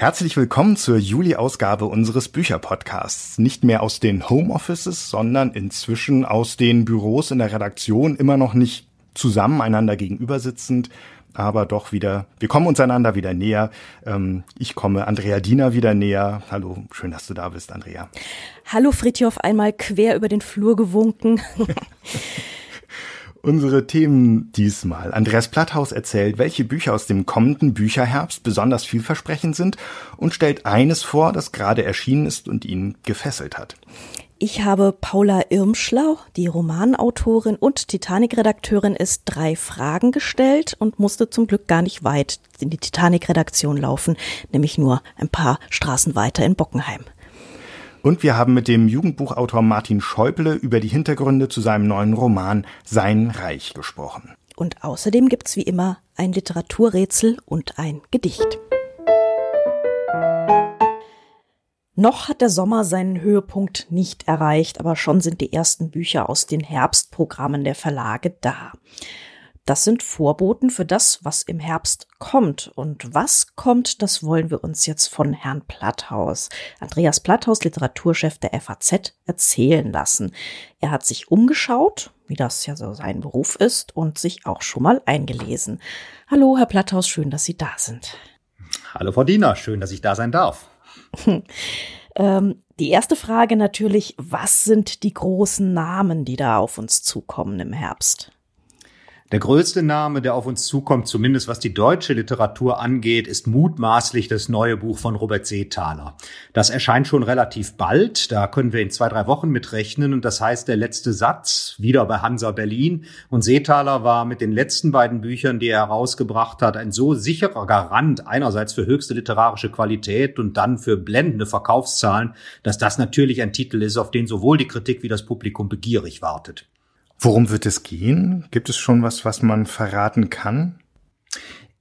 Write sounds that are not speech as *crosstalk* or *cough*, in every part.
Herzlich willkommen zur Juli-Ausgabe unseres Bücherpodcasts. Nicht mehr aus den Homeoffices, sondern inzwischen aus den Büros in der Redaktion, immer noch nicht zusammen einander gegenüber sitzend, aber doch wieder, wir kommen uns einander wieder näher. Ähm, ich komme Andrea Diener wieder näher. Hallo, schön, dass du da bist, Andrea. Hallo Fritjof, einmal quer über den Flur gewunken. *laughs* Unsere Themen diesmal. Andreas Platthaus erzählt, welche Bücher aus dem kommenden Bücherherbst besonders vielversprechend sind und stellt eines vor, das gerade erschienen ist und ihn gefesselt hat. Ich habe Paula Irmschlau, die Romanautorin und Titanic-Redakteurin ist, drei Fragen gestellt und musste zum Glück gar nicht weit in die Titanic-Redaktion laufen, nämlich nur ein paar Straßen weiter in Bockenheim. Und wir haben mit dem Jugendbuchautor Martin Schäuble über die Hintergründe zu seinem neuen Roman Sein Reich gesprochen. Und außerdem gibt's wie immer ein Literaturrätsel und ein Gedicht. Noch hat der Sommer seinen Höhepunkt nicht erreicht, aber schon sind die ersten Bücher aus den Herbstprogrammen der Verlage da. Das sind Vorboten für das, was im Herbst kommt. Und was kommt, das wollen wir uns jetzt von Herrn Platthaus, Andreas Platthaus, Literaturchef der FAZ, erzählen lassen. Er hat sich umgeschaut, wie das ja so sein Beruf ist, und sich auch schon mal eingelesen. Hallo, Herr Platthaus, schön, dass Sie da sind. Hallo, Frau Diener, schön, dass ich da sein darf. *laughs* ähm, die erste Frage natürlich, was sind die großen Namen, die da auf uns zukommen im Herbst? Der größte Name, der auf uns zukommt, zumindest was die deutsche Literatur angeht, ist mutmaßlich das neue Buch von Robert Seethaler. Das erscheint schon relativ bald, da können wir in zwei, drei Wochen mitrechnen und das heißt der letzte Satz, wieder bei Hansa Berlin. Und Seethaler war mit den letzten beiden Büchern, die er herausgebracht hat, ein so sicherer Garant einerseits für höchste literarische Qualität und dann für blendende Verkaufszahlen, dass das natürlich ein Titel ist, auf den sowohl die Kritik wie das Publikum begierig wartet. Worum wird es gehen? Gibt es schon was, was man verraten kann?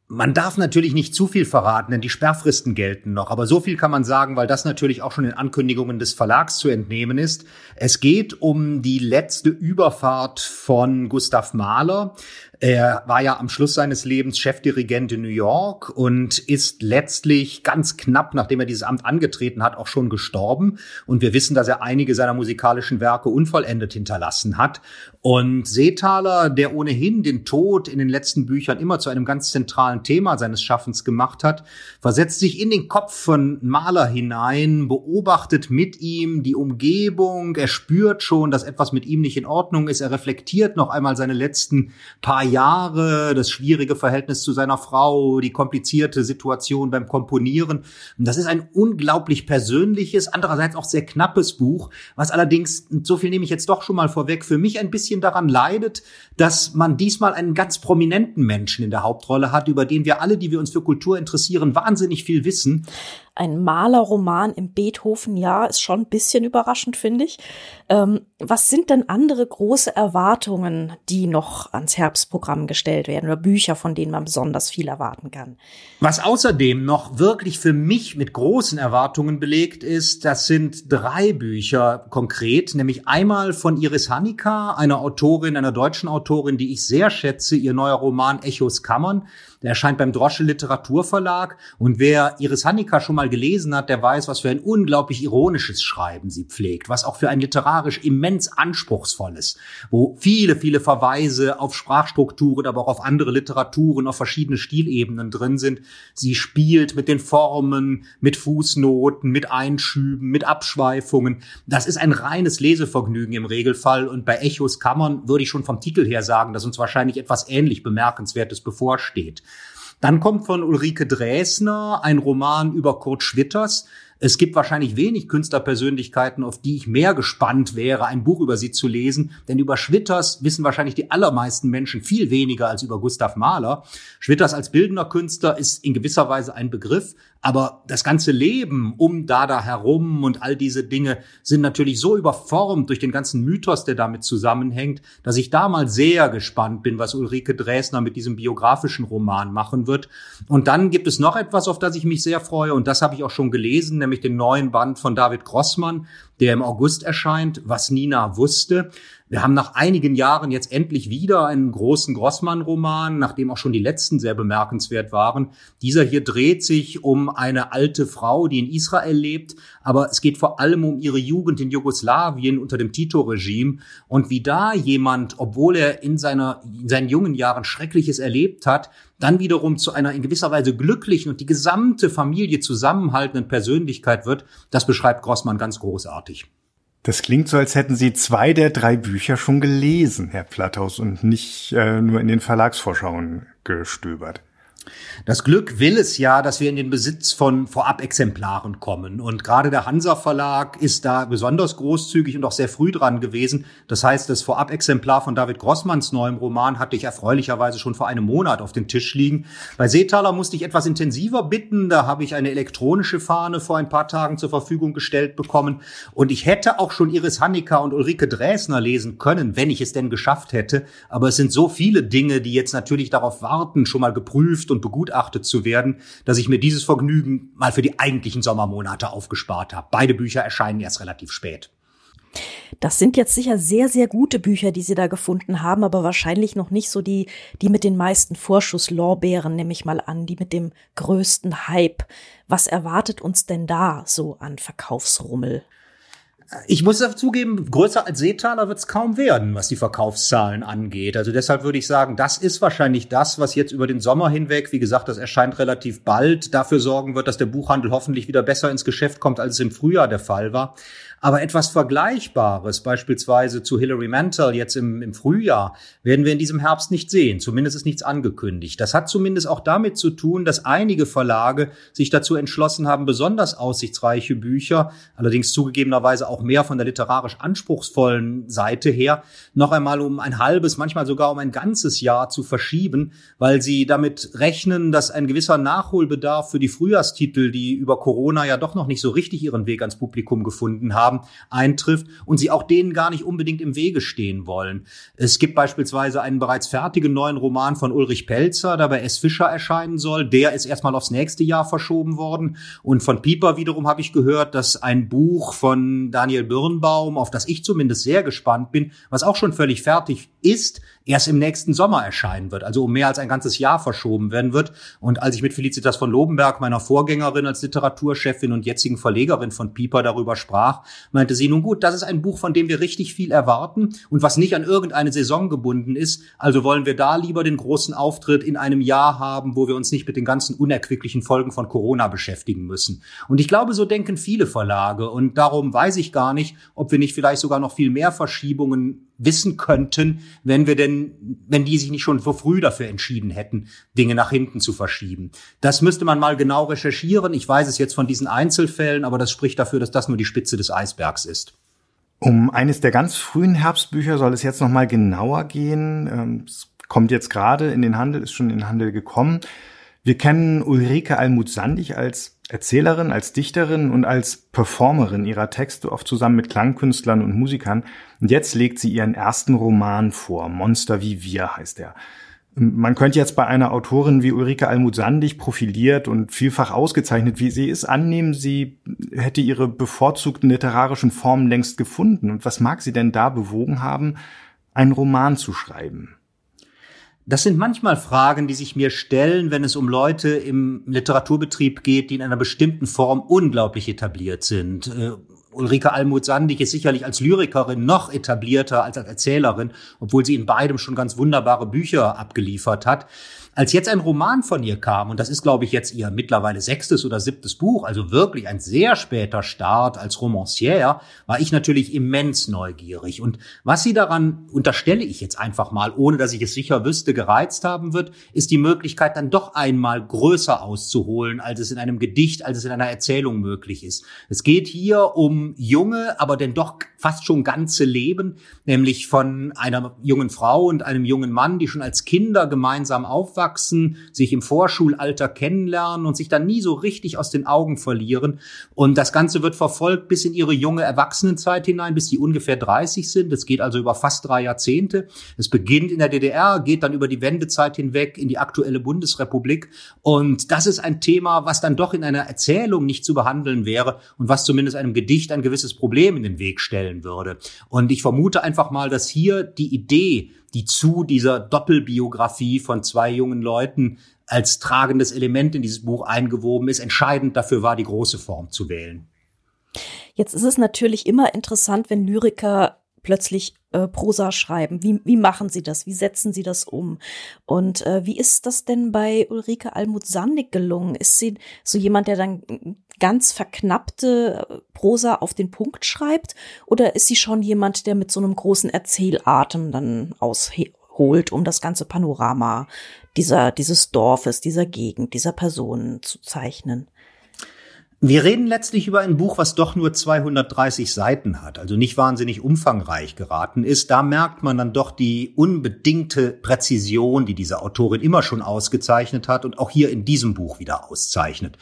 Man darf natürlich nicht zu viel verraten, denn die Sperrfristen gelten noch. Aber so viel kann man sagen, weil das natürlich auch schon in Ankündigungen des Verlags zu entnehmen ist. Es geht um die letzte Überfahrt von Gustav Mahler. Er war ja am Schluss seines Lebens Chefdirigent in New York und ist letztlich ganz knapp, nachdem er dieses Amt angetreten hat, auch schon gestorben. Und wir wissen, dass er einige seiner musikalischen Werke unvollendet hinterlassen hat. Und Seethaler, der ohnehin den Tod in den letzten Büchern immer zu einem ganz zentralen Thema seines Schaffens gemacht hat, versetzt sich in den Kopf von Maler hinein, beobachtet mit ihm die Umgebung, er spürt schon, dass etwas mit ihm nicht in Ordnung ist, er reflektiert noch einmal seine letzten paar Jahre, das schwierige Verhältnis zu seiner Frau, die komplizierte Situation beim Komponieren. Und das ist ein unglaublich persönliches, andererseits auch sehr knappes Buch, was allerdings, so viel nehme ich jetzt doch schon mal vorweg, für mich ein bisschen daran leidet, dass man diesmal einen ganz prominenten Menschen in der Hauptrolle hat, über den wir alle, die wir uns für Kultur interessieren, wahnsinnig viel wissen ein Malerroman im Beethoven-Jahr ist schon ein bisschen überraschend, finde ich. Ähm, was sind denn andere große Erwartungen, die noch ans Herbstprogramm gestellt werden oder Bücher, von denen man besonders viel erwarten kann? Was außerdem noch wirklich für mich mit großen Erwartungen belegt ist, das sind drei Bücher konkret, nämlich einmal von Iris Hanika, einer Autorin, einer deutschen Autorin, die ich sehr schätze, ihr neuer Roman Echos Kammern. Der erscheint beim Drosche Literaturverlag. Und wer Iris Hanika schon mal gelesen hat, der weiß, was für ein unglaublich ironisches Schreiben sie pflegt, was auch für ein literarisch immens anspruchsvolles, wo viele, viele Verweise auf Sprachstrukturen, aber auch auf andere Literaturen, auf verschiedene Stilebenen drin sind. Sie spielt mit den Formen, mit Fußnoten, mit Einschüben, mit Abschweifungen. Das ist ein reines Lesevergnügen im Regelfall. Und bei Echos Kammern würde ich schon vom Titel her sagen, dass uns wahrscheinlich etwas ähnlich Bemerkenswertes bevorsteht. Dann kommt von Ulrike Dresner ein Roman über Kurt Schwitters, es gibt wahrscheinlich wenig Künstlerpersönlichkeiten, auf die ich mehr gespannt wäre, ein Buch über sie zu lesen. Denn über Schwitters wissen wahrscheinlich die allermeisten Menschen viel weniger als über Gustav Mahler. Schwitters als bildender Künstler ist in gewisser Weise ein Begriff, aber das ganze Leben um Dada herum und all diese Dinge sind natürlich so überformt durch den ganzen Mythos, der damit zusammenhängt, dass ich da mal sehr gespannt bin, was Ulrike Dresner mit diesem biografischen Roman machen wird. Und dann gibt es noch etwas, auf das ich mich sehr freue, und das habe ich auch schon gelesen, nämlich den neuen Band von David Grossmann, der im August erscheint, was Nina wusste. Wir haben nach einigen Jahren jetzt endlich wieder einen großen Grossmann-Roman, nachdem auch schon die letzten sehr bemerkenswert waren. Dieser hier dreht sich um eine alte Frau, die in Israel lebt, aber es geht vor allem um ihre Jugend in Jugoslawien unter dem Tito-Regime und wie da jemand, obwohl er in, seiner, in seinen jungen Jahren Schreckliches erlebt hat, dann wiederum zu einer in gewisser Weise glücklichen und die gesamte Familie zusammenhaltenden Persönlichkeit wird, das beschreibt Grossmann ganz großartig. Das klingt so, als hätten Sie zwei der drei Bücher schon gelesen, Herr Platthaus, und nicht äh, nur in den Verlagsvorschauen gestöbert. Das Glück will es ja, dass wir in den Besitz von Vorab-Exemplaren kommen. Und gerade der Hansa Verlag ist da besonders großzügig und auch sehr früh dran gewesen. Das heißt, das Vorab-Exemplar von David Grossmanns neuem Roman hatte ich erfreulicherweise schon vor einem Monat auf dem Tisch liegen. Bei Seetaler musste ich etwas intensiver bitten. Da habe ich eine elektronische Fahne vor ein paar Tagen zur Verfügung gestellt bekommen. Und ich hätte auch schon Iris Hanniker und Ulrike Dresner lesen können, wenn ich es denn geschafft hätte. Aber es sind so viele Dinge, die jetzt natürlich darauf warten, schon mal geprüft und begutachtet zu werden, dass ich mir dieses Vergnügen mal für die eigentlichen Sommermonate aufgespart habe. Beide Bücher erscheinen erst relativ spät. Das sind jetzt sicher sehr, sehr gute Bücher, die Sie da gefunden haben, aber wahrscheinlich noch nicht so die, die mit den meisten Vorschusslorbeeren, nehme ich mal an, die mit dem größten Hype. Was erwartet uns denn da so an Verkaufsrummel? Ich muss zugeben, größer als Seetaler wird es kaum werden, was die Verkaufszahlen angeht. Also deshalb würde ich sagen, das ist wahrscheinlich das, was jetzt über den Sommer hinweg, wie gesagt, das erscheint relativ bald, dafür sorgen wird, dass der Buchhandel hoffentlich wieder besser ins Geschäft kommt, als es im Frühjahr der Fall war. Aber etwas Vergleichbares, beispielsweise zu Hilary Mantel jetzt im, im Frühjahr, werden wir in diesem Herbst nicht sehen. Zumindest ist nichts angekündigt. Das hat zumindest auch damit zu tun, dass einige Verlage sich dazu entschlossen haben, besonders aussichtsreiche Bücher, allerdings zugegebenerweise auch mehr von der literarisch anspruchsvollen Seite her, noch einmal um ein halbes, manchmal sogar um ein ganzes Jahr zu verschieben, weil sie damit rechnen, dass ein gewisser Nachholbedarf für die Frühjahrstitel, die über Corona ja doch noch nicht so richtig ihren Weg ans Publikum gefunden haben, haben, eintrifft und sie auch denen gar nicht unbedingt im Wege stehen wollen. Es gibt beispielsweise einen bereits fertigen neuen Roman von Ulrich Pelzer, der bei S. Fischer erscheinen soll. Der ist erstmal aufs nächste Jahr verschoben worden. Und von Pieper wiederum habe ich gehört, dass ein Buch von Daniel Birnbaum, auf das ich zumindest sehr gespannt bin, was auch schon völlig fertig ist, erst im nächsten Sommer erscheinen wird, also um mehr als ein ganzes Jahr verschoben werden wird. Und als ich mit Felicitas von Lobenberg, meiner Vorgängerin als Literaturchefin und jetzigen Verlegerin von Pieper darüber sprach, meinte sie, nun gut, das ist ein Buch, von dem wir richtig viel erwarten und was nicht an irgendeine Saison gebunden ist. Also wollen wir da lieber den großen Auftritt in einem Jahr haben, wo wir uns nicht mit den ganzen unerquicklichen Folgen von Corona beschäftigen müssen. Und ich glaube, so denken viele Verlage. Und darum weiß ich gar nicht, ob wir nicht vielleicht sogar noch viel mehr Verschiebungen wissen könnten, wenn wir denn, wenn die sich nicht schon so früh dafür entschieden hätten, Dinge nach hinten zu verschieben. Das müsste man mal genau recherchieren. Ich weiß es jetzt von diesen Einzelfällen, aber das spricht dafür, dass das nur die Spitze des Eisbergs ist. Um eines der ganz frühen Herbstbücher soll es jetzt noch mal genauer gehen. Ähm, es kommt jetzt gerade in den Handel, ist schon in den Handel gekommen. Wir kennen Ulrike Almuth-Sandig als Erzählerin, als Dichterin und als Performerin ihrer Texte, oft zusammen mit Klangkünstlern und Musikern. Und jetzt legt sie ihren ersten Roman vor. Monster wie wir heißt er. Man könnte jetzt bei einer Autorin wie Ulrike Almuth-Sandig profiliert und vielfach ausgezeichnet, wie sie ist, annehmen, sie hätte ihre bevorzugten literarischen Formen längst gefunden. Und was mag sie denn da bewogen haben, einen Roman zu schreiben? Das sind manchmal Fragen, die sich mir stellen, wenn es um Leute im Literaturbetrieb geht, die in einer bestimmten Form unglaublich etabliert sind. Ulrike Almuth-Sandig ist sicherlich als Lyrikerin noch etablierter als als Erzählerin, obwohl sie in beidem schon ganz wunderbare Bücher abgeliefert hat. Als jetzt ein Roman von ihr kam, und das ist, glaube ich, jetzt ihr mittlerweile sechstes oder siebtes Buch, also wirklich ein sehr später Start als Romancière, war ich natürlich immens neugierig. Und was sie daran, unterstelle ich jetzt einfach mal, ohne dass ich es sicher wüsste, gereizt haben wird, ist die Möglichkeit, dann doch einmal größer auszuholen, als es in einem Gedicht, als es in einer Erzählung möglich ist. Es geht hier um junge, aber denn doch fast schon ganze Leben, nämlich von einer jungen Frau und einem jungen Mann, die schon als Kinder gemeinsam aufwachsen heranwachsen, sich im Vorschulalter kennenlernen und sich dann nie so richtig aus den Augen verlieren. Und das Ganze wird verfolgt bis in ihre junge Erwachsenenzeit hinein, bis die ungefähr 30 sind. Es geht also über fast drei Jahrzehnte. Es beginnt in der DDR, geht dann über die Wendezeit hinweg in die aktuelle Bundesrepublik. Und das ist ein Thema, was dann doch in einer Erzählung nicht zu behandeln wäre und was zumindest einem Gedicht ein gewisses Problem in den Weg stellen würde. Und ich vermute einfach mal, dass hier die Idee, die zu dieser Doppelbiografie von zwei jungen Leuten als tragendes Element in dieses Buch eingewoben ist, entscheidend dafür war, die große Form zu wählen. Jetzt ist es natürlich immer interessant, wenn Lyriker plötzlich äh, Prosa schreiben. Wie, wie machen sie das? Wie setzen sie das um? Und äh, wie ist das denn bei Ulrike Almut-Sandig gelungen? Ist sie so jemand, der dann ganz verknappte äh, Prosa auf den Punkt schreibt? Oder ist sie schon jemand, der mit so einem großen Erzählatem dann ausholt, um das ganze Panorama dieser, dieses Dorfes, dieser Gegend, dieser Personen zu zeichnen? Wir reden letztlich über ein Buch, was doch nur 230 Seiten hat, also nicht wahnsinnig umfangreich geraten ist. Da merkt man dann doch die unbedingte Präzision, die diese Autorin immer schon ausgezeichnet hat und auch hier in diesem Buch wieder auszeichnet.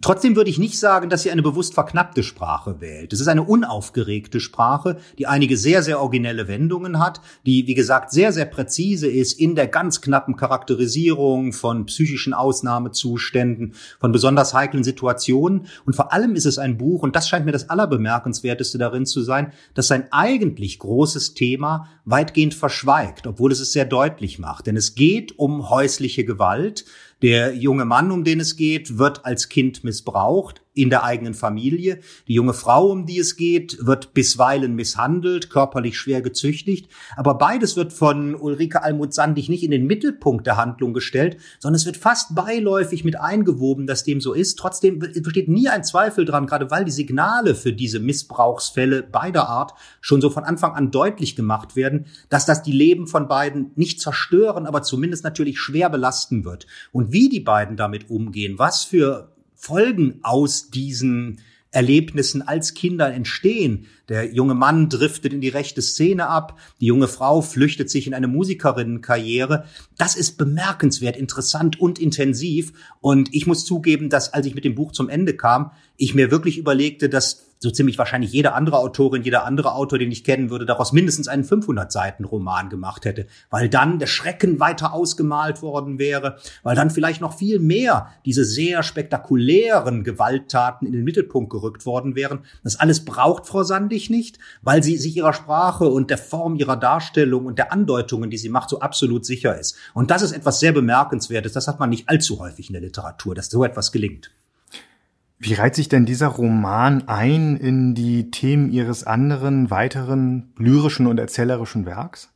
Trotzdem würde ich nicht sagen, dass sie eine bewusst verknappte Sprache wählt. Es ist eine unaufgeregte Sprache, die einige sehr, sehr originelle Wendungen hat, die, wie gesagt, sehr, sehr präzise ist in der ganz knappen Charakterisierung von psychischen Ausnahmezuständen, von besonders heiklen Situationen und vor allem ist es ein Buch, und das scheint mir das Allerbemerkenswerteste darin zu sein, dass sein eigentlich großes Thema weitgehend verschweigt, obwohl es es sehr deutlich macht. Denn es geht um häusliche Gewalt. Der junge Mann, um den es geht, wird als Kind missbraucht in der eigenen Familie. Die junge Frau, um die es geht, wird bisweilen misshandelt, körperlich schwer gezüchtigt. Aber beides wird von Ulrike Almut-Sandig nicht in den Mittelpunkt der Handlung gestellt, sondern es wird fast beiläufig mit eingewoben, dass dem so ist. Trotzdem besteht nie ein Zweifel dran, gerade weil die Signale für diese Missbrauchsfälle beider Art schon so von Anfang an deutlich gemacht werden, dass das die Leben von beiden nicht zerstören, aber zumindest natürlich schwer belasten wird. Und wie die beiden damit umgehen, was für Folgen aus diesen Erlebnissen als Kinder entstehen. Der junge Mann driftet in die rechte Szene ab, die junge Frau flüchtet sich in eine Musikerinnenkarriere. Das ist bemerkenswert interessant und intensiv. Und ich muss zugeben, dass als ich mit dem Buch zum Ende kam, ich mir wirklich überlegte, dass so ziemlich wahrscheinlich jede andere Autorin, jeder andere Autor, den ich kennen würde, daraus mindestens einen 500 Seiten Roman gemacht hätte, weil dann der Schrecken weiter ausgemalt worden wäre, weil dann vielleicht noch viel mehr diese sehr spektakulären Gewalttaten in den Mittelpunkt gerückt worden wären. Das alles braucht Frau Sandig nicht, weil sie sich ihrer Sprache und der Form ihrer Darstellung und der Andeutungen, die sie macht, so absolut sicher ist. Und das ist etwas sehr bemerkenswertes. Das hat man nicht allzu häufig in der Literatur, dass so etwas gelingt. Wie reiht sich denn dieser Roman ein in die Themen Ihres anderen, weiteren lyrischen und erzählerischen Werks?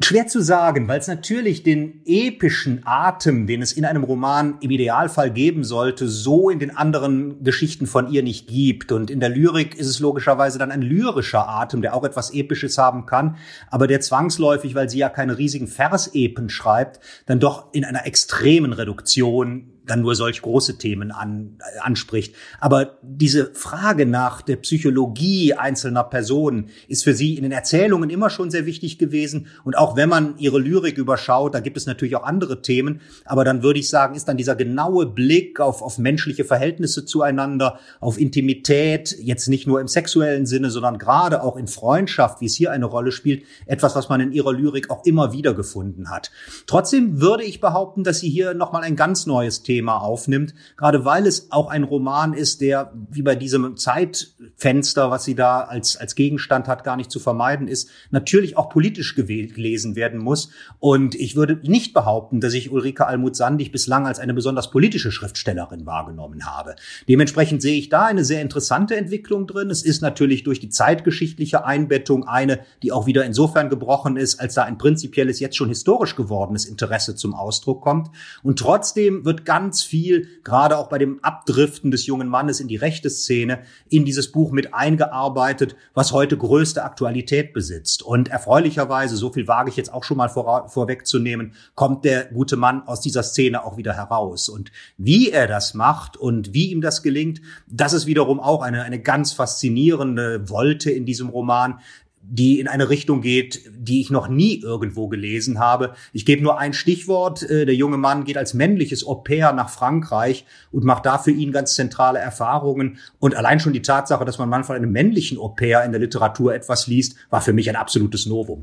Schwer zu sagen, weil es natürlich den epischen Atem, den es in einem Roman im Idealfall geben sollte, so in den anderen Geschichten von ihr nicht gibt. Und in der Lyrik ist es logischerweise dann ein lyrischer Atem, der auch etwas Episches haben kann, aber der zwangsläufig, weil sie ja keine riesigen Versepen schreibt, dann doch in einer extremen Reduktion dann nur solch große Themen an, äh, anspricht. Aber diese Frage nach der Psychologie einzelner Personen ist für sie in den Erzählungen immer schon sehr wichtig gewesen. Und auch wenn man ihre Lyrik überschaut, da gibt es natürlich auch andere Themen. Aber dann würde ich sagen, ist dann dieser genaue Blick auf, auf menschliche Verhältnisse zueinander, auf Intimität, jetzt nicht nur im sexuellen Sinne, sondern gerade auch in Freundschaft, wie es hier eine Rolle spielt, etwas, was man in ihrer Lyrik auch immer wieder gefunden hat. Trotzdem würde ich behaupten, dass sie hier nochmal ein ganz neues Thema Thema aufnimmt, gerade weil es auch ein Roman ist, der wie bei diesem Zeitfenster, was sie da als, als Gegenstand hat, gar nicht zu vermeiden ist, natürlich auch politisch gelesen werden muss. Und ich würde nicht behaupten, dass ich Ulrike Almut-Sandig bislang als eine besonders politische Schriftstellerin wahrgenommen habe. Dementsprechend sehe ich da eine sehr interessante Entwicklung drin. Es ist natürlich durch die zeitgeschichtliche Einbettung eine, die auch wieder insofern gebrochen ist, als da ein prinzipielles, jetzt schon historisch gewordenes Interesse zum Ausdruck kommt. Und trotzdem wird ganz ganz viel, gerade auch bei dem Abdriften des jungen Mannes in die rechte Szene, in dieses Buch mit eingearbeitet, was heute größte Aktualität besitzt. Und erfreulicherweise, so viel wage ich jetzt auch schon mal vor, vorwegzunehmen, kommt der gute Mann aus dieser Szene auch wieder heraus. Und wie er das macht und wie ihm das gelingt, das ist wiederum auch eine, eine ganz faszinierende Wolte in diesem Roman, die in eine Richtung geht, die ich noch nie irgendwo gelesen habe. Ich gebe nur ein Stichwort. Äh, der junge Mann geht als männliches Au pair nach Frankreich und macht da für ihn ganz zentrale Erfahrungen. Und allein schon die Tatsache, dass man mal von einem männlichen Au pair in der Literatur etwas liest, war für mich ein absolutes Novum.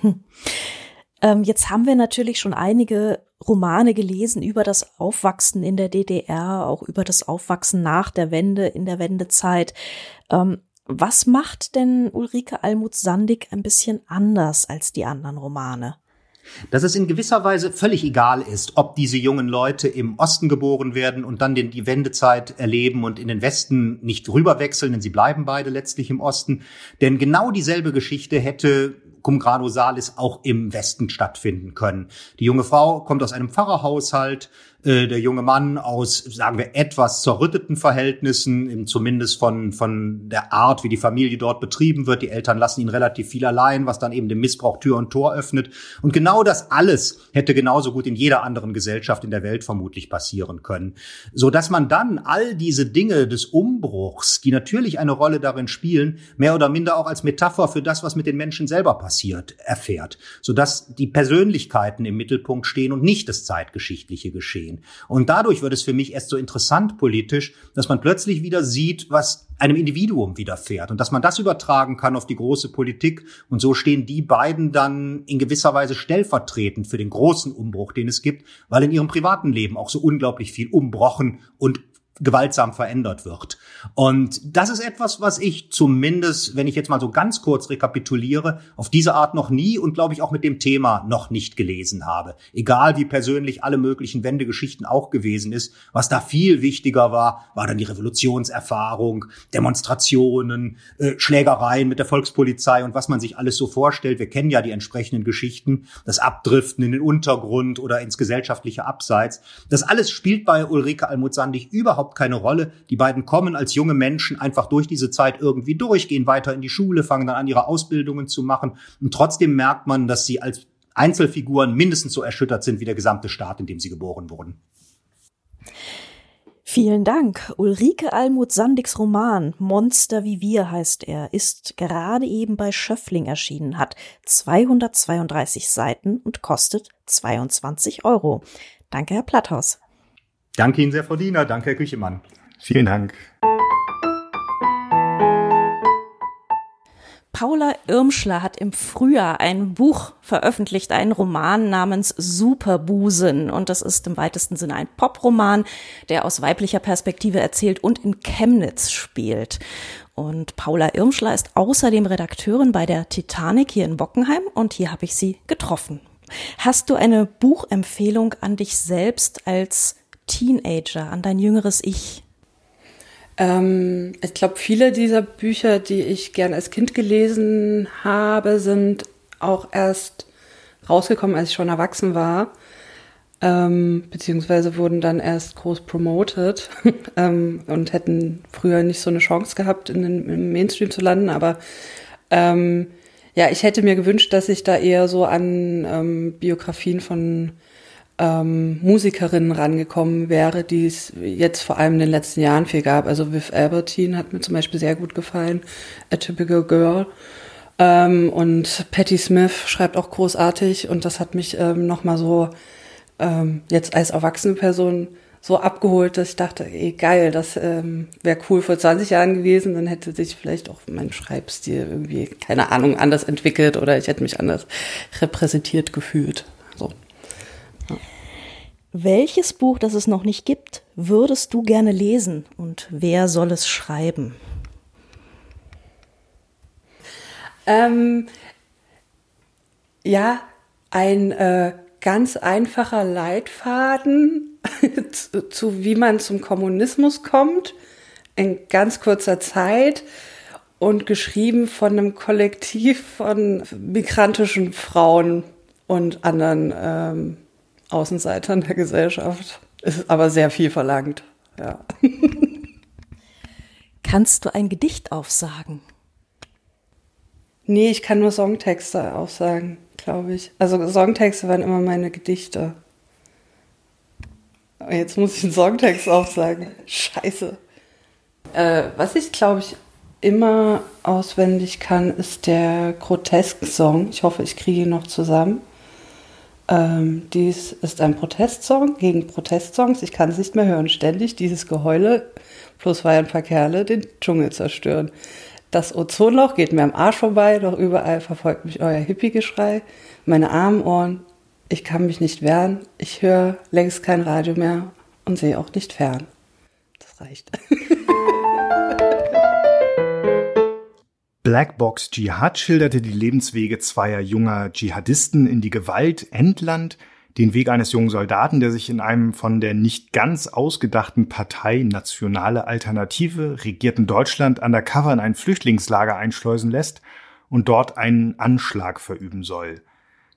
Hm. Ähm, jetzt haben wir natürlich schon einige Romane gelesen über das Aufwachsen in der DDR, auch über das Aufwachsen nach der Wende, in der Wendezeit. Ähm, was macht denn Ulrike Almuth-Sandig ein bisschen anders als die anderen Romane? Dass es in gewisser Weise völlig egal ist, ob diese jungen Leute im Osten geboren werden und dann die Wendezeit erleben und in den Westen nicht rüberwechseln, denn sie bleiben beide letztlich im Osten. Denn genau dieselbe Geschichte hätte Cum grano salis auch im Westen stattfinden können. Die junge Frau kommt aus einem Pfarrerhaushalt, äh, der junge Mann aus, sagen wir, etwas zerrütteten Verhältnissen, zumindest von, von der Art, wie die Familie dort betrieben wird. Die Eltern lassen ihn relativ viel allein, was dann eben dem Missbrauch Tür und Tor öffnet. Und genau das alles hätte genauso gut in jeder anderen Gesellschaft in der Welt vermutlich passieren können. So dass man dann all diese Dinge des Umbruchs, die natürlich eine Rolle darin spielen, mehr oder minder auch als Metapher für das, was mit den Menschen selber passiert, erfährt. Sodass die Persönlichkeiten im Mittelpunkt stehen und nicht das zeitgeschichtliche Geschehen Und dadurch wird es für mich erst so interessant politisch, dass man plötzlich wieder sieht, was einem Individuum widerfährt und dass man das übertragen kann auf die große Politik. Und so stehen die beiden dann in gewisser Weise stellvertretend für den großen Umbruch, den es gibt, weil in ihrem privaten Leben auch so unglaublich viel umbrochen und gewaltsam verändert wird. Und das ist etwas, was ich zumindest, wenn ich jetzt mal so ganz kurz rekapituliere, auf diese Art noch nie und glaube ich auch mit dem Thema noch nicht gelesen habe. Egal wie persönlich alle möglichen Wendegeschichten auch gewesen ist, was da viel wichtiger war, war dann die Revolutionserfahrung, Demonstrationen, äh, Schlägereien mit der Volkspolizei und was man sich alles so vorstellt. Wir kennen ja die entsprechenden Geschichten, das Abdriften in den Untergrund oder ins gesellschaftliche Abseits. Das alles spielt bei Ulrike Almut-Sandig überhaupt keine Rolle. Die beiden kommen als junge Menschen einfach durch diese Zeit irgendwie durch, gehen weiter in die Schule, fangen dann an, ihre Ausbildungen zu machen. Und trotzdem merkt man, dass sie als Einzelfiguren mindestens so erschüttert sind wie der gesamte Staat, in dem sie geboren wurden. Vielen Dank. Ulrike Almut Sandigs Roman Monster wie wir heißt er, ist gerade eben bei Schöffling erschienen, hat 232 Seiten und kostet 22 Euro. Danke, Herr Platthaus. Danke Ihnen sehr, Frau Diener. Danke, Herr Küchemann. Vielen Dank. Paula Irmschler hat im Frühjahr ein Buch veröffentlicht, einen Roman namens Superbusen. Und das ist im weitesten Sinne ein Poproman, der aus weiblicher Perspektive erzählt und in Chemnitz spielt. Und Paula Irmschler ist außerdem Redakteurin bei der Titanic hier in Bockenheim und hier habe ich sie getroffen. Hast du eine Buchempfehlung an dich selbst als Teenager, an dein jüngeres Ich? Ähm, ich glaube, viele dieser Bücher, die ich gern als Kind gelesen habe, sind auch erst rausgekommen, als ich schon erwachsen war. Ähm, beziehungsweise wurden dann erst groß promoted *laughs* ähm, und hätten früher nicht so eine Chance gehabt, in den, im Mainstream zu landen. Aber ähm, ja, ich hätte mir gewünscht, dass ich da eher so an ähm, Biografien von ähm, Musikerinnen rangekommen wäre, die es jetzt vor allem in den letzten Jahren viel gab. Also Viv Albertine hat mir zum Beispiel sehr gut gefallen, A Typical Girl. Ähm, und Patti Smith schreibt auch großartig und das hat mich ähm, nochmal so ähm, jetzt als erwachsene Person so abgeholt, dass ich dachte, ey, geil, das ähm, wäre cool vor 20 Jahren gewesen, dann hätte sich vielleicht auch mein Schreibstil irgendwie, keine Ahnung, anders entwickelt oder ich hätte mich anders repräsentiert gefühlt. Welches Buch, das es noch nicht gibt, würdest du gerne lesen und wer soll es schreiben? Ähm, ja, ein äh, ganz einfacher Leitfaden *laughs* zu, zu, wie man zum Kommunismus kommt, in ganz kurzer Zeit und geschrieben von einem Kollektiv von migrantischen Frauen und anderen ähm, Außenseitern der Gesellschaft. Ist aber sehr viel verlangt, ja. *laughs* Kannst du ein Gedicht aufsagen? Nee, ich kann nur Songtexte aufsagen, glaube ich. Also Songtexte waren immer meine Gedichte. Jetzt muss ich einen Songtext aufsagen. Scheiße. Äh, was ich, glaube ich, immer auswendig kann, ist der Grotesk-Song. Ich hoffe, ich kriege ihn noch zusammen. Ähm, dies ist ein Protestsong gegen Protestsongs. Ich kann es nicht mehr hören. Ständig dieses Geheule, plus weil ein paar Kerle den Dschungel zerstören. Das Ozonloch geht mir am Arsch vorbei, doch überall verfolgt mich euer Hippie-Geschrei. Meine armen Ohren, ich kann mich nicht wehren. Ich höre längst kein Radio mehr und sehe auch nicht fern. Das reicht. *laughs* Blackbox Dschihad schilderte die Lebenswege zweier junger Dschihadisten in die Gewalt, Endland, den Weg eines jungen Soldaten, der sich in einem von der nicht ganz ausgedachten Partei Nationale Alternative regierten Deutschland undercover in ein Flüchtlingslager einschleusen lässt und dort einen Anschlag verüben soll.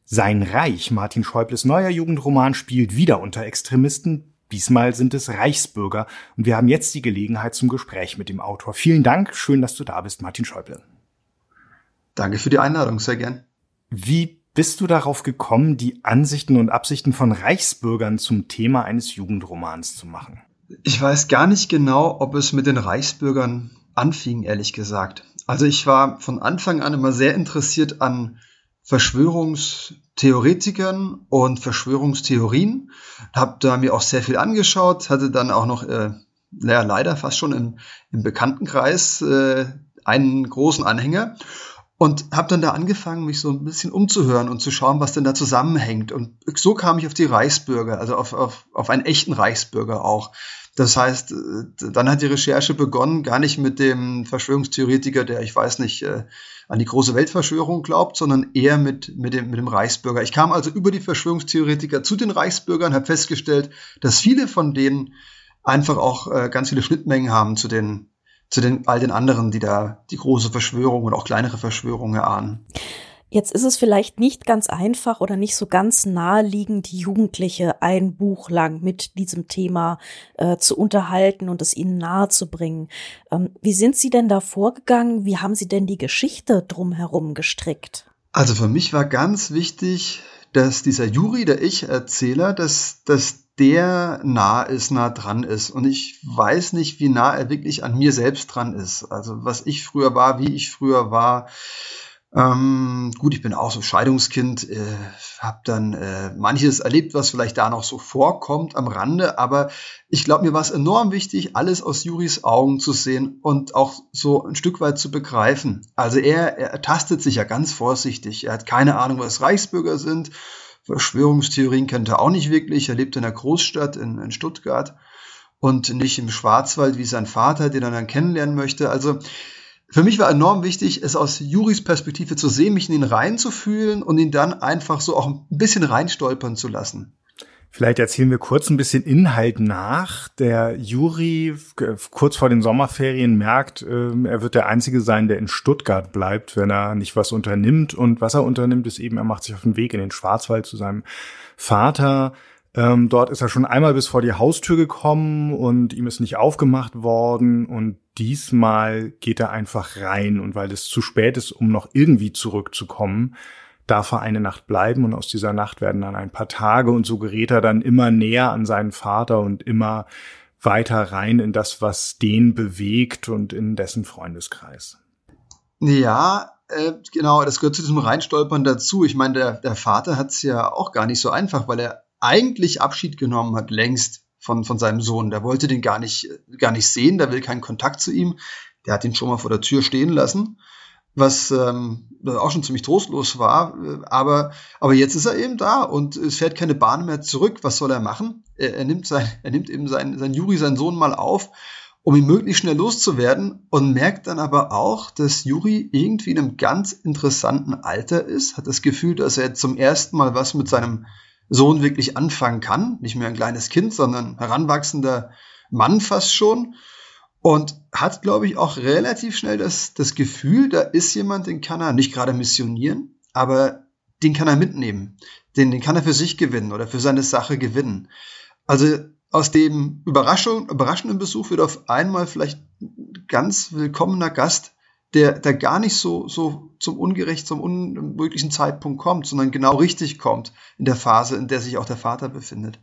Sein Reich, Martin Schäubles neuer Jugendroman, spielt wieder unter Extremisten. Diesmal sind es Reichsbürger und wir haben jetzt die Gelegenheit zum Gespräch mit dem Autor. Vielen Dank, schön, dass du da bist, Martin Schäuble. Danke für die Einladung, sehr gern. Wie bist du darauf gekommen, die Ansichten und Absichten von Reichsbürgern zum Thema eines Jugendromans zu machen? Ich weiß gar nicht genau, ob es mit den Reichsbürgern anfing, ehrlich gesagt. Also ich war von Anfang an immer sehr interessiert an Verschwörungstheoretikern und Verschwörungstheorien. Habe da mir auch sehr viel angeschaut, hatte dann auch noch, äh, naja, leider fast schon im, im Bekanntenkreis äh, einen großen Anhänger und habe dann da angefangen, mich so ein bisschen umzuhören und zu schauen, was denn da zusammenhängt. Und so kam ich auf die Reichsbürger, also auf, auf, auf einen echten Reichsbürger auch. Das heißt, äh, dann hat die Recherche begonnen, gar nicht mit dem Verschwörungstheoretiker, der, ich weiß nicht, äh, an die große Weltverschwörung glaubt, sondern eher mit, mit, dem, mit dem Reichsbürger. Ich kam also über die Verschwörungstheoretiker zu den Reichsbürgern, habe festgestellt, dass viele von denen einfach auch äh, ganz viele Schnittmengen haben zu den zu den all den anderen, die da die große Verschwörung und auch kleinere Verschwörungen erahnen. Jetzt ist es vielleicht nicht ganz einfach oder nicht so ganz naheliegend, die Jugendliche ein Buch lang mit diesem Thema äh, zu unterhalten und es ihnen nahezubringen. Ähm, wie sind Sie denn da vorgegangen? Wie haben Sie denn die Geschichte drumherum gestrickt? Also für mich war ganz wichtig, dass dieser Juri, der Ich-Erzähler, dass, dass der nah ist, nah dran ist. Und ich weiß nicht, wie nah er wirklich an mir selbst dran ist. Also was ich früher war, wie ich früher war. Ähm, gut, ich bin auch so Scheidungskind, äh, habe dann äh, manches erlebt, was vielleicht da noch so vorkommt am Rande, aber ich glaube, mir war es enorm wichtig, alles aus Juris Augen zu sehen und auch so ein Stück weit zu begreifen. Also er, er tastet sich ja ganz vorsichtig. Er hat keine Ahnung, was Reichsbürger sind Verschwörungstheorien kennt er auch nicht wirklich. Er lebt in einer Großstadt in, in Stuttgart und nicht im Schwarzwald wie sein Vater, den er dann kennenlernen möchte. Also für mich war enorm wichtig, es aus Juris Perspektive zu sehen, mich in ihn reinzufühlen und ihn dann einfach so auch ein bisschen reinstolpern zu lassen. Vielleicht erzählen wir kurz ein bisschen Inhalt nach. Der Juri kurz vor den Sommerferien merkt, ähm, er wird der Einzige sein, der in Stuttgart bleibt, wenn er nicht was unternimmt. Und was er unternimmt, ist eben, er macht sich auf den Weg in den Schwarzwald zu seinem Vater. Ähm, dort ist er schon einmal bis vor die Haustür gekommen und ihm ist nicht aufgemacht worden. Und diesmal geht er einfach rein. Und weil es zu spät ist, um noch irgendwie zurückzukommen, darf er eine Nacht bleiben und aus dieser Nacht werden dann ein paar Tage und so gerät er dann immer näher an seinen Vater und immer weiter rein in das, was den bewegt und in dessen Freundeskreis. Ja, äh, genau, das gehört zu diesem Reinstolpern dazu. Ich meine, der, der Vater hat es ja auch gar nicht so einfach, weil er eigentlich Abschied genommen hat, längst von, von seinem Sohn. Der wollte den gar nicht, gar nicht sehen, der will keinen Kontakt zu ihm. Der hat ihn schon mal vor der Tür stehen lassen was ähm, auch schon ziemlich trostlos war. Äh, aber, aber jetzt ist er eben da und es fährt keine Bahn mehr zurück. Was soll er machen? Er, er nimmt, sein, *laughs* er nimmt eben seinen, sein Juri, seinen Sohn mal auf, um ihn möglichst schnell loszuwerden und merkt dann aber auch, dass Juri irgendwie in einem ganz interessanten Alter ist, hat das Gefühl, dass er zum ersten Mal was mit seinem Sohn wirklich anfangen kann. Nicht mehr ein kleines Kind, sondern heranwachsender Mann fast schon und hat, glaube ich, auch relativ schnell das, das Gefühl, da ist jemand, den kann er nicht gerade missionieren, aber den kann er mitnehmen. Den, den kann er für sich gewinnen oder für seine Sache gewinnen. Also aus dem Überraschung, überraschenden Besuch wird auf einmal vielleicht ganz willkommener Gast, der, der gar nicht so, so zum ungerecht, zum unmöglichen Zeitpunkt kommt, sondern genau richtig kommt in der Phase, in der sich auch der Vater befindet.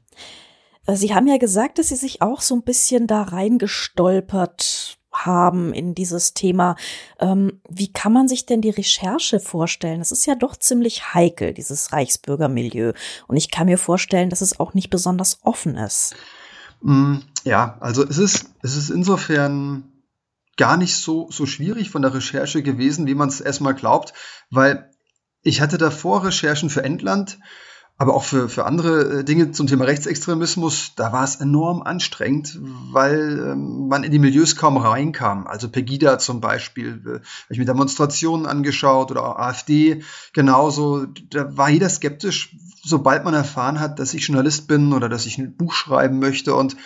Sie haben ja gesagt, dass Sie sich auch so ein bisschen da reingestolpert haben in dieses Thema. Ähm, wie kann man sich denn die Recherche vorstellen? Das ist ja doch ziemlich heikel, dieses Reichsbürgermilieu. Und ich kann mir vorstellen, dass es auch nicht besonders offen ist. Mm, ja, also es ist, es ist insofern gar nicht so, so schwierig von der Recherche gewesen, wie man es erstmal glaubt, weil ich hatte davor Recherchen für Endland aber auch für, für andere äh, Dinge zum Thema Rechtsextremismus, da war es enorm anstrengend, weil ähm, man in die Milieus kaum reinkam. Also Pegida zum Beispiel, äh, habe ich mir Demonstrationen angeschaut oder auch AfD genauso. Da war jeder skeptisch, sobald man erfahren hat, dass ich Journalist bin oder dass ich ein Buch schreiben möchte. Und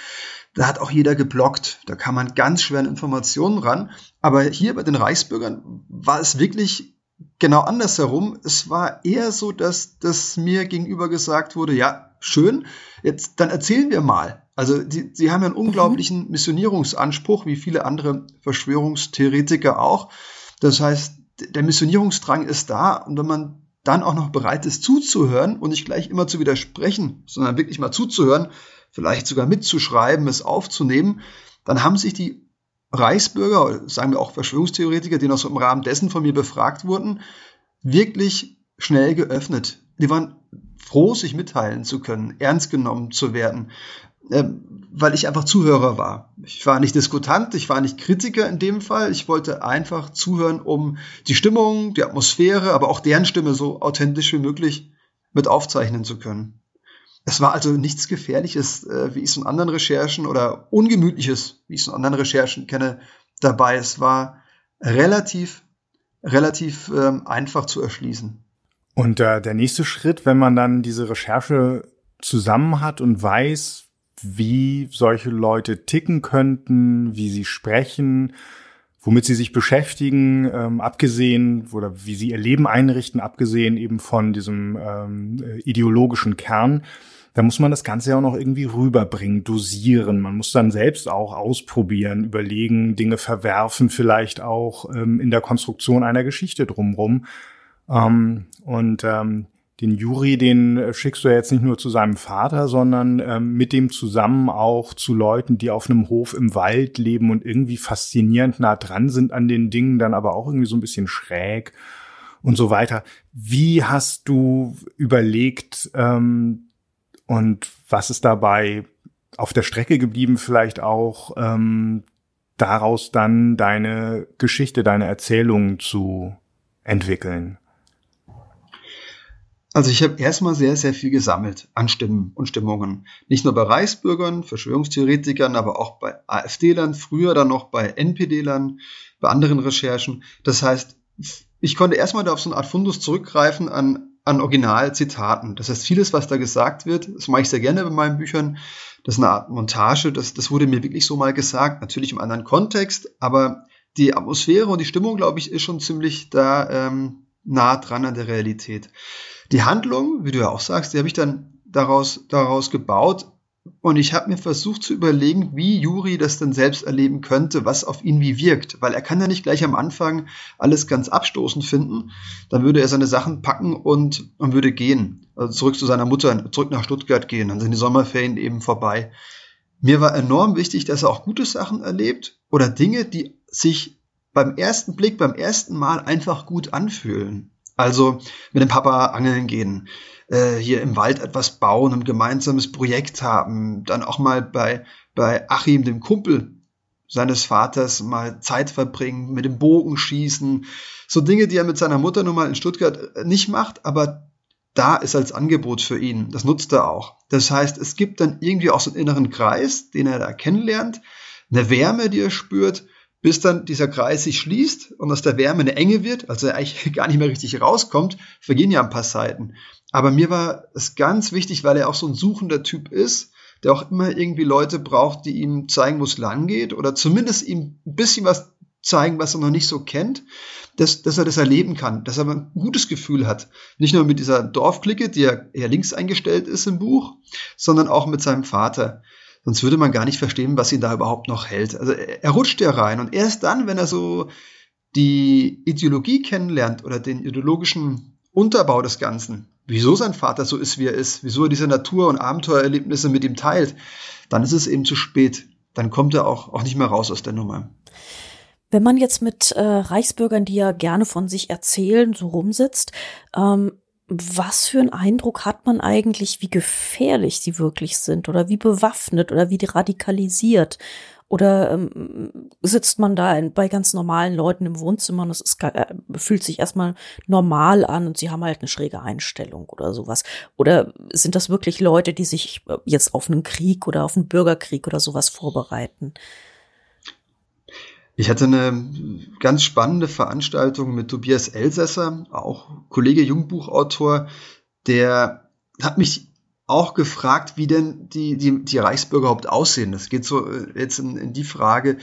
da hat auch jeder geblockt. Da kam man ganz schwer an Informationen ran. Aber hier bei den Reichsbürgern war es wirklich genau andersherum. Es war eher so, dass, dass mir gegenüber gesagt wurde, ja, schön, jetzt dann erzählen wir mal. Also die, sie haben ja einen unglaublichen Missionierungsanspruch, wie viele andere Verschwörungstheoretiker auch. Das heißt, der Missionierungsdrang ist da und wenn man dann auch noch bereit ist zuzuhören und nicht gleich immer zu widersprechen, sondern wirklich mal zuzuhören, vielleicht sogar mitzuschreiben, es aufzunehmen, dann haben sich die Reichsbürger, sagen wir auch Verschwörungstheoretiker, die noch so im Rahmen dessen von mir befragt wurden, wirklich schnell geöffnet. Die waren froh, sich mitteilen zu können, ernst genommen zu werden, äh, weil ich einfach Zuhörer war. Ich war nicht Diskutant, ich war nicht Kritiker in dem Fall. Ich wollte einfach zuhören, um die Stimmung, die Atmosphäre, aber auch deren Stimme so authentisch wie möglich mit aufzeichnen zu können. Es war also nichts Gefährliches, äh, wie ich es in anderen Recherchen oder Ungemütliches, wie ich es in anderen Recherchen kenne, dabei. Es war relativ, relativ ähm, einfach zu erschließen. Und äh, der nächste Schritt, wenn man dann diese Recherche zusammen hat und weiß, wie solche Leute ticken könnten, wie sie sprechen, womit sie sich beschäftigen, ähm, abgesehen oder wie sie ihr Leben einrichten, abgesehen eben von diesem ähm, ideologischen Kern, da muss man das Ganze ja auch noch irgendwie rüberbringen, dosieren. Man muss dann selbst auch ausprobieren, überlegen, Dinge verwerfen, vielleicht auch ähm, in der Konstruktion einer Geschichte drumrum. Ähm, und ähm, den Juri, den schickst du ja jetzt nicht nur zu seinem Vater, sondern ähm, mit dem zusammen auch zu Leuten, die auf einem Hof im Wald leben und irgendwie faszinierend nah dran sind an den Dingen, dann aber auch irgendwie so ein bisschen schräg und so weiter. Wie hast du überlegt ähm, und was ist dabei auf der Strecke geblieben, vielleicht auch ähm, daraus dann deine Geschichte, deine Erzählung zu entwickeln? Also ich habe erstmal sehr, sehr viel gesammelt an Stimmen und Stimmungen. Nicht nur bei Reichsbürgern, Verschwörungstheoretikern, aber auch bei AfD-Lern, früher dann noch bei NPD-Lern, bei anderen Recherchen. Das heißt, ich konnte erstmal da auf so eine Art Fundus zurückgreifen an, an Originalzitaten. Das heißt, vieles, was da gesagt wird, das mache ich sehr gerne bei meinen Büchern, das ist eine Art Montage, das, das wurde mir wirklich so mal gesagt, natürlich im anderen Kontext, aber die Atmosphäre und die Stimmung, glaube ich, ist schon ziemlich da ähm, nah dran an der Realität. Die Handlung, wie du ja auch sagst, die habe ich dann daraus, daraus gebaut. Und ich habe mir versucht zu überlegen, wie Juri das dann selbst erleben könnte, was auf ihn wie wirkt. Weil er kann ja nicht gleich am Anfang alles ganz abstoßend finden. Dann würde er seine Sachen packen und, und würde gehen. Also zurück zu seiner Mutter, zurück nach Stuttgart gehen. Dann sind die Sommerferien eben vorbei. Mir war enorm wichtig, dass er auch gute Sachen erlebt oder Dinge, die sich beim ersten Blick, beim ersten Mal einfach gut anfühlen. Also mit dem Papa angeln gehen, äh, hier im Wald etwas bauen, ein gemeinsames Projekt haben, dann auch mal bei, bei Achim, dem Kumpel seines Vaters, mal Zeit verbringen, mit dem Bogen schießen. So Dinge, die er mit seiner Mutter nun mal in Stuttgart äh, nicht macht, aber da ist als Angebot für ihn. Das nutzt er auch. Das heißt, es gibt dann irgendwie auch so einen inneren Kreis, den er da kennenlernt, eine Wärme, die er spürt bis dann dieser Kreis sich schließt und aus der Wärme eine Enge wird, also er eigentlich *laughs* gar nicht mehr richtig rauskommt, vergehen ja ein paar Seiten. Aber mir war es ganz wichtig, weil er auch so ein suchender Typ ist, der auch immer irgendwie Leute braucht, die ihm zeigen, wo es lang geht oder zumindest ihm ein bisschen was zeigen, was er noch nicht so kennt, dass, dass er das erleben kann, dass er ein gutes Gefühl hat. Nicht nur mit dieser Dorfklicke, die ja eher links eingestellt ist im Buch, sondern auch mit seinem Vater. Sonst würde man gar nicht verstehen, was ihn da überhaupt noch hält. Also er rutscht ja rein und erst dann, wenn er so die Ideologie kennenlernt oder den ideologischen Unterbau des Ganzen, wieso sein Vater so ist, wie er ist, wieso er diese Natur- und Abenteuererlebnisse mit ihm teilt, dann ist es eben zu spät. Dann kommt er auch, auch nicht mehr raus aus der Nummer. Wenn man jetzt mit äh, Reichsbürgern, die ja gerne von sich erzählen, so rumsitzt, ähm, was für einen Eindruck hat man eigentlich, wie gefährlich sie wirklich sind oder wie bewaffnet oder wie radikalisiert? Oder ähm, sitzt man da in, bei ganz normalen Leuten im Wohnzimmer und es ist, äh, fühlt sich erstmal normal an und sie haben halt eine schräge Einstellung oder sowas? Oder sind das wirklich Leute, die sich äh, jetzt auf einen Krieg oder auf einen Bürgerkrieg oder sowas vorbereiten? Ich hatte eine ganz spannende Veranstaltung mit Tobias Elsässer, auch Kollege Jungbuchautor, der hat mich auch gefragt, wie denn die, die, die Reichsbürger überhaupt aussehen. Das geht so äh, jetzt in, in die Frage,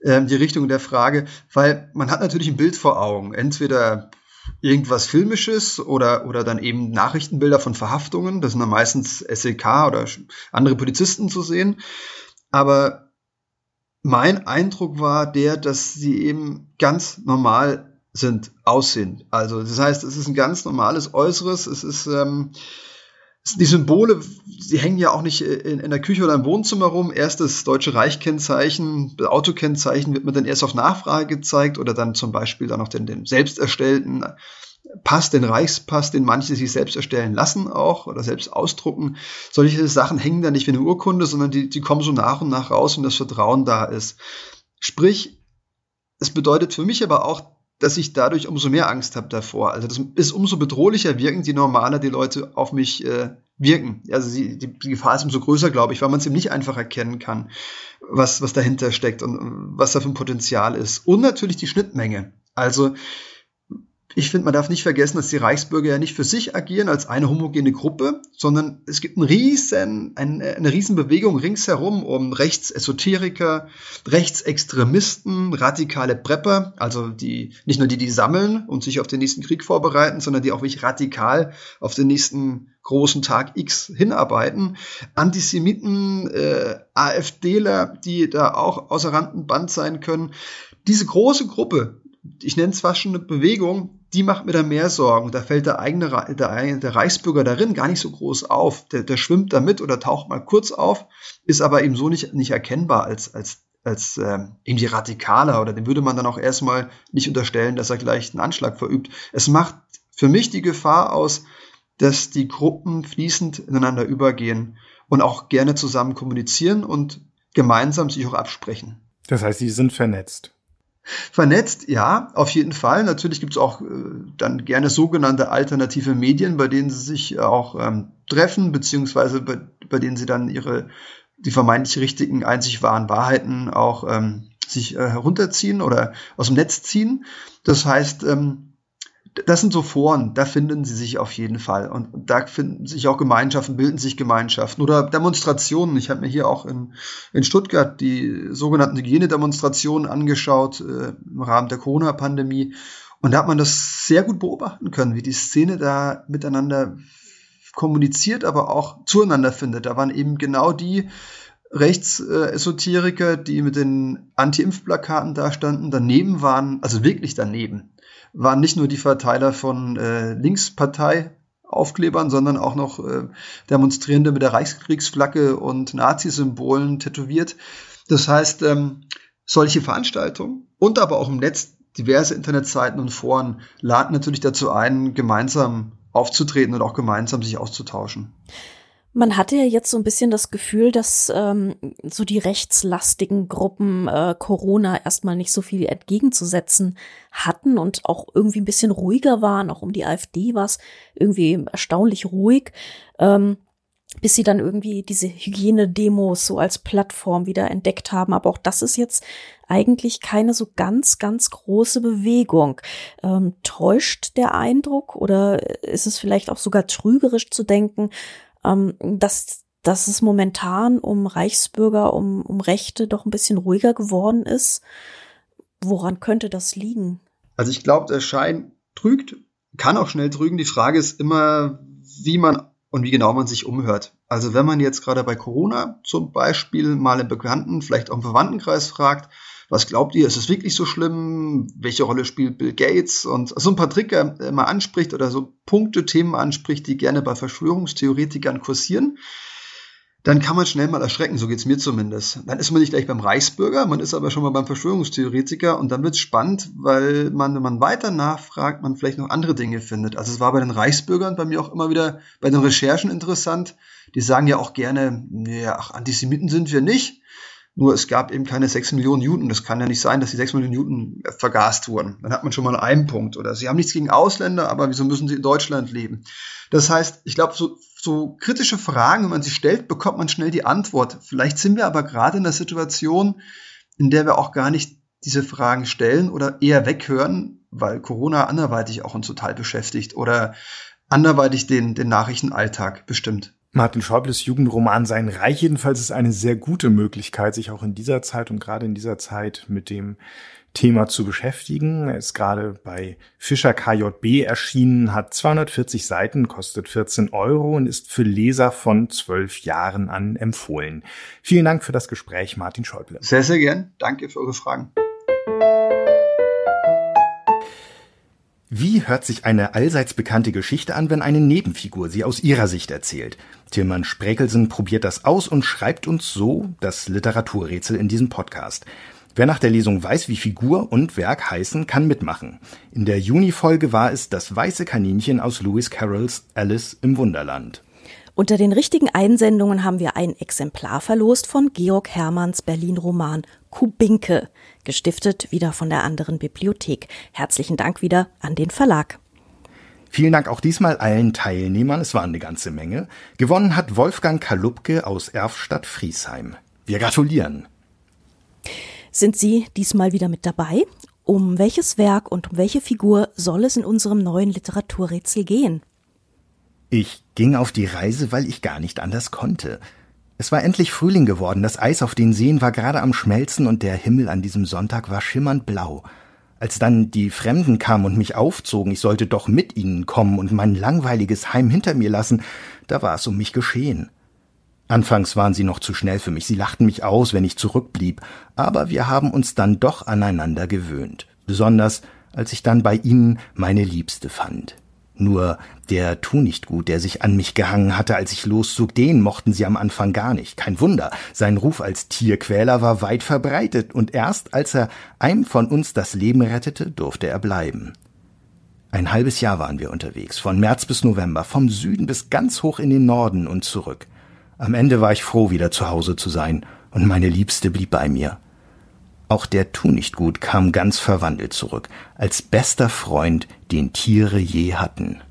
äh, die Richtung der Frage, weil man hat natürlich ein Bild vor Augen. Entweder irgendwas Filmisches oder, oder dann eben Nachrichtenbilder von Verhaftungen. Das sind dann meistens SEK oder andere Polizisten zu sehen. Aber mein Eindruck war der, dass sie eben ganz normal sind, aussehen. Also das heißt, es ist ein ganz normales Äußeres, es ist ähm, die Symbole, die hängen ja auch nicht in, in, der Küche oder im Wohnzimmer rum. Erst das Deutsche Reichkennzeichen, Autokennzeichen wird mir dann erst auf Nachfrage gezeigt oder dann zum Beispiel dann noch den, den selbst erstellten Pass, den Reichspass, den manche sich selbst erstellen lassen auch oder selbst ausdrucken. Solche Sachen hängen da nicht wie eine Urkunde, sondern die, die kommen so nach und nach raus, wenn das Vertrauen da ist. Sprich, es bedeutet für mich aber auch, dass ich dadurch umso mehr Angst habe davor. Also das ist umso bedrohlicher wirken, je normaler die Leute auf mich äh, wirken. Also die, die, die Gefahr ist umso größer, glaube ich, weil man es eben nicht einfach erkennen kann, was, was dahinter steckt und was da für ein Potenzial ist. Und natürlich die Schnittmenge. Also ich finde, man darf nicht vergessen, dass die Reichsbürger ja nicht für sich agieren als eine homogene Gruppe, sondern es gibt einen riesen, eine, eine riesen Bewegung ringsherum um Rechtsesoteriker, Rechtsextremisten, radikale Prepper, also die, nicht nur die, die sammeln und sich auf den nächsten Krieg vorbereiten, sondern die auch wirklich radikal auf den nächsten großen Tag X hinarbeiten. Antisemiten, äh, AfDler, die da auch außer Rand und Band sein können. Diese große Gruppe, ich nenne es fast schon eine Bewegung, die macht mir da mehr Sorgen. Da fällt der eigene der, der Reichsbürger darin gar nicht so groß auf. Der, der schwimmt da mit oder taucht mal kurz auf, ist aber eben so nicht, nicht erkennbar als, als, als ähm, irgendwie radikaler oder dem würde man dann auch erstmal nicht unterstellen, dass er gleich einen Anschlag verübt. Es macht für mich die Gefahr aus, dass die Gruppen fließend ineinander übergehen und auch gerne zusammen kommunizieren und gemeinsam sich auch absprechen. Das heißt, sie sind vernetzt. Vernetzt, ja, auf jeden Fall. Natürlich gibt es auch äh, dann gerne sogenannte alternative Medien, bei denen sie sich auch ähm, treffen, beziehungsweise bei, bei denen sie dann ihre die vermeintlich richtigen, einzig wahren Wahrheiten auch ähm, sich äh, herunterziehen oder aus dem Netz ziehen. Das heißt, ähm, das sind so Foren, da finden sie sich auf jeden Fall. Und da finden sich auch Gemeinschaften, bilden sich Gemeinschaften oder Demonstrationen. Ich habe mir hier auch in, in Stuttgart die sogenannten Hygienedemonstrationen angeschaut äh, im Rahmen der Corona-Pandemie. Und da hat man das sehr gut beobachten können, wie die Szene da miteinander kommuniziert, aber auch zueinander findet. Da waren eben genau die Rechtsesoteriker, die mit den Anti-Impf-Plakaten da standen, daneben waren, also wirklich daneben waren nicht nur die Verteiler von äh, Linkspartei-Aufklebern, sondern auch noch äh, Demonstrierende mit der Reichskriegsflagge und Nazi-Symbolen tätowiert. Das heißt, ähm, solche Veranstaltungen und aber auch im Netz diverse Internetseiten und Foren laden natürlich dazu ein, gemeinsam aufzutreten und auch gemeinsam sich auszutauschen. Man hatte ja jetzt so ein bisschen das Gefühl, dass ähm, so die rechtslastigen Gruppen äh, Corona erstmal nicht so viel entgegenzusetzen hatten und auch irgendwie ein bisschen ruhiger waren. Auch um die AfD war es irgendwie erstaunlich ruhig. Ähm, bis sie dann irgendwie diese Hygienedemos so als Plattform wieder entdeckt haben. Aber auch das ist jetzt eigentlich keine so ganz, ganz große Bewegung. Ähm, täuscht der Eindruck oder ist es vielleicht auch sogar trügerisch zu denken, ähm, dass, dass es momentan um Reichsbürger, um, um Rechte doch ein bisschen ruhiger geworden ist. Woran könnte das liegen? Also ich glaube, der Schein trügt, kann auch schnell trügen. Die Frage ist immer, wie man und wie genau man sich umhört. Also wenn man jetzt gerade bei Corona zum Beispiel mal im Bekannten, vielleicht auch im Verwandtenkreis fragt, was glaubt ihr, ist es wirklich so schlimm? Welche Rolle spielt Bill Gates? Und so ein paar Trigger immer anspricht oder so Punkte, Themen anspricht, die gerne bei Verschwörungstheoretikern kursieren. dann kann man schnell mal erschrecken, so geht's mir zumindest. Dann ist man nicht gleich beim Reichsbürger, man ist aber schon mal beim Verschwörungstheoretiker und dann wird's spannend, weil man, wenn man weiter nachfragt, man vielleicht noch andere Dinge findet. Also es war bei den Reichsbürgern bei mir auch immer wieder bei den Recherchen interessant. Die sagen ja auch gerne, ja, ach, Antisemiten sind wir nicht. Nur es gab eben keine 6 Millionen Juden. Das kann ja nicht sein, dass die 6 Millionen Juden vergast wurden. Dann hat man schon mal einen Punkt. Oder sie haben nichts gegen Ausländer, aber wieso müssen sie in Deutschland leben? Das heißt, ich glaube, so, so kritische Fragen, wenn man sie stellt, bekommt man schnell die Antwort. Vielleicht sind wir aber gerade in der Situation, in der wir auch gar nicht diese Fragen stellen oder eher weghören, weil Corona anderweitig auch uns total beschäftigt oder anderweitig den, den Nachrichtenalltag bestimmt. Martin Schäubles Jugendroman Sein Reich jedenfalls ist eine sehr gute Möglichkeit, sich auch in dieser Zeit und gerade in dieser Zeit mit dem Thema zu beschäftigen. Er ist gerade bei Fischer KJB erschienen, hat 240 Seiten, kostet 14 Euro und ist für Leser von zwölf Jahren an empfohlen. Vielen Dank für das Gespräch, Martin Schäuble. Sehr, sehr gern. Danke für eure Fragen. Wie hört sich eine allseits bekannte Geschichte an, wenn eine Nebenfigur sie aus ihrer Sicht erzählt? Tilman Sprekelsen probiert das aus und schreibt uns so das Literaturrätsel in diesem Podcast. Wer nach der Lesung weiß, wie Figur und Werk heißen, kann mitmachen. In der Juni-Folge war es das weiße Kaninchen aus Lewis Carrolls Alice im Wunderland. Unter den richtigen Einsendungen haben wir ein Exemplar verlost von Georg Hermanns Berlin-Roman Kubinke, gestiftet wieder von der anderen Bibliothek. Herzlichen Dank wieder an den Verlag. Vielen Dank auch diesmal allen Teilnehmern, es waren eine ganze Menge. Gewonnen hat Wolfgang Kalupke aus Erfstadt-Friesheim. Wir gratulieren. Sind Sie diesmal wieder mit dabei? Um welches Werk und um welche Figur soll es in unserem neuen Literaturrätsel gehen? Ich ging auf die Reise, weil ich gar nicht anders konnte. Es war endlich Frühling geworden, das Eis auf den Seen war gerade am Schmelzen und der Himmel an diesem Sonntag war schimmernd blau. Als dann die Fremden kamen und mich aufzogen, ich sollte doch mit ihnen kommen und mein langweiliges Heim hinter mir lassen, da war es um mich geschehen. Anfangs waren sie noch zu schnell für mich, sie lachten mich aus, wenn ich zurückblieb, aber wir haben uns dann doch aneinander gewöhnt, besonders als ich dann bei ihnen meine Liebste fand. Nur der Tunichtgut, der sich an mich gehangen hatte, als ich loszog, den mochten sie am Anfang gar nicht. Kein Wunder, sein Ruf als Tierquäler war weit verbreitet, und erst als er einem von uns das Leben rettete, durfte er bleiben. Ein halbes Jahr waren wir unterwegs, von März bis November, vom Süden bis ganz hoch in den Norden und zurück. Am Ende war ich froh, wieder zu Hause zu sein, und meine Liebste blieb bei mir. Auch der Tunichtgut kam ganz verwandelt zurück, als bester Freund, den Tiere je hatten.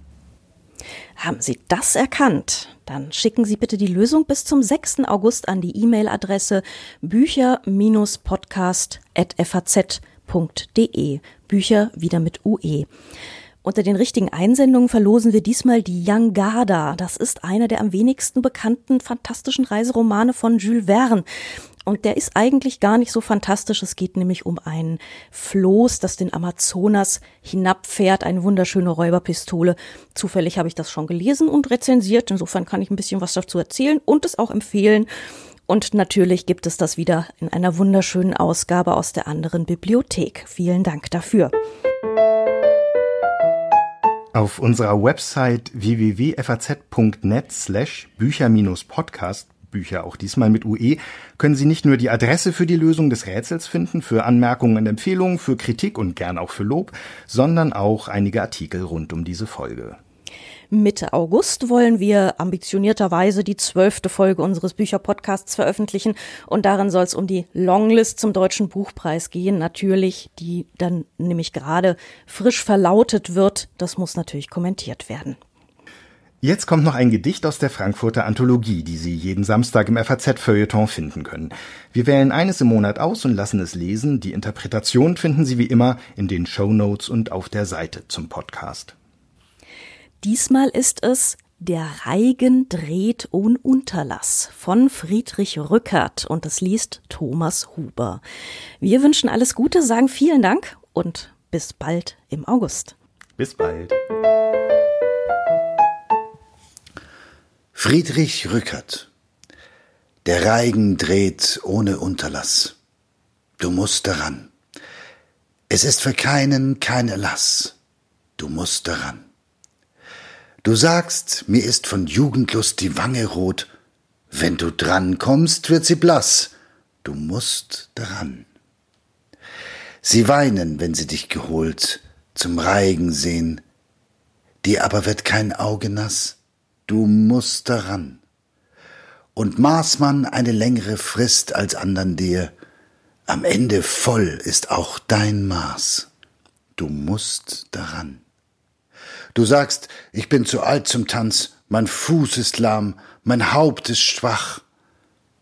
Haben Sie das erkannt? Dann schicken Sie bitte die Lösung bis zum 6. August an die E-Mail-Adresse bücher-podcast.faz.de. Bücher wieder mit UE. Unter den richtigen Einsendungen verlosen wir diesmal die Young Garda. Das ist einer der am wenigsten bekannten fantastischen Reiseromane von Jules Verne. Und der ist eigentlich gar nicht so fantastisch. Es geht nämlich um ein Floß, das den Amazonas hinabfährt, eine wunderschöne Räuberpistole. Zufällig habe ich das schon gelesen und rezensiert. Insofern kann ich ein bisschen was dazu erzählen und es auch empfehlen. Und natürlich gibt es das wieder in einer wunderschönen Ausgabe aus der anderen Bibliothek. Vielen Dank dafür. Auf unserer Website www.faz.net slash Bücher-Podcast Bücher, auch diesmal mit UE, können Sie nicht nur die Adresse für die Lösung des Rätsels finden, für Anmerkungen und Empfehlungen, für Kritik und gern auch für Lob, sondern auch einige Artikel rund um diese Folge. Mitte August wollen wir ambitionierterweise die zwölfte Folge unseres Bücherpodcasts veröffentlichen und darin soll es um die Longlist zum Deutschen Buchpreis gehen, natürlich, die dann nämlich gerade frisch verlautet wird. Das muss natürlich kommentiert werden. Jetzt kommt noch ein Gedicht aus der Frankfurter Anthologie, die Sie jeden Samstag im FAZ-Feuilleton finden können. Wir wählen eines im Monat aus und lassen es lesen. Die Interpretation finden Sie wie immer in den Show Notes und auf der Seite zum Podcast. Diesmal ist es Der Reigen dreht ohne Unterlass von Friedrich Rückert und es liest Thomas Huber. Wir wünschen alles Gute, sagen vielen Dank und bis bald im August. Bis bald. Friedrich Rückert Der Reigen dreht ohne Unterlass. Du musst daran. Es ist für keinen kein Erlass. Du musst daran. Du sagst, mir ist von Jugendlust die Wange rot, Wenn du dran kommst, wird sie blass. Du musst dran. Sie weinen, wenn sie dich geholt, zum Reigen sehen. Dir aber wird kein Auge nass. Du musst daran. Und maß man eine längere Frist als andern dir, am Ende voll ist auch dein Maß. Du musst daran. Du sagst, ich bin zu alt zum Tanz, mein Fuß ist lahm, mein Haupt ist schwach.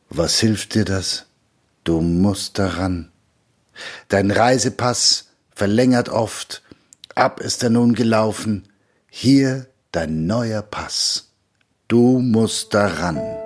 Was hilft dir das? Du musst daran. Dein Reisepass verlängert oft, ab ist er nun gelaufen, hier dein neuer Pass. Du musst daran.